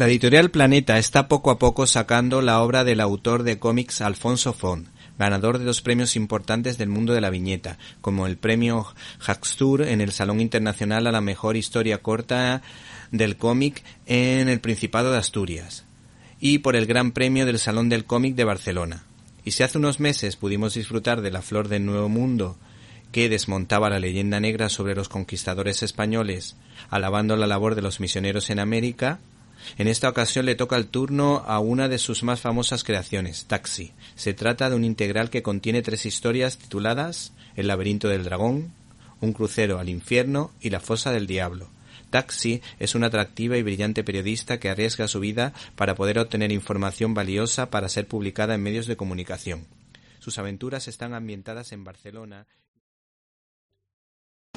La editorial Planeta está poco a poco sacando la obra del autor de cómics Alfonso Font, ganador de dos premios importantes del mundo de la viñeta, como el premio Haxtur en el Salón Internacional a la Mejor Historia Corta del Cómic en el Principado de Asturias, y por el Gran Premio del Salón del Cómic de Barcelona. Y si hace unos meses pudimos disfrutar de La Flor del Nuevo Mundo, que desmontaba la leyenda negra sobre los conquistadores españoles, alabando la labor de los misioneros en América, en esta ocasión le toca el turno a una de sus más famosas creaciones, Taxi. Se trata de un integral que contiene tres historias tituladas El laberinto del dragón, Un crucero al infierno y La fosa del diablo. Taxi es una atractiva y brillante periodista que arriesga su vida para poder obtener información valiosa para ser publicada en medios de comunicación. Sus aventuras están ambientadas en Barcelona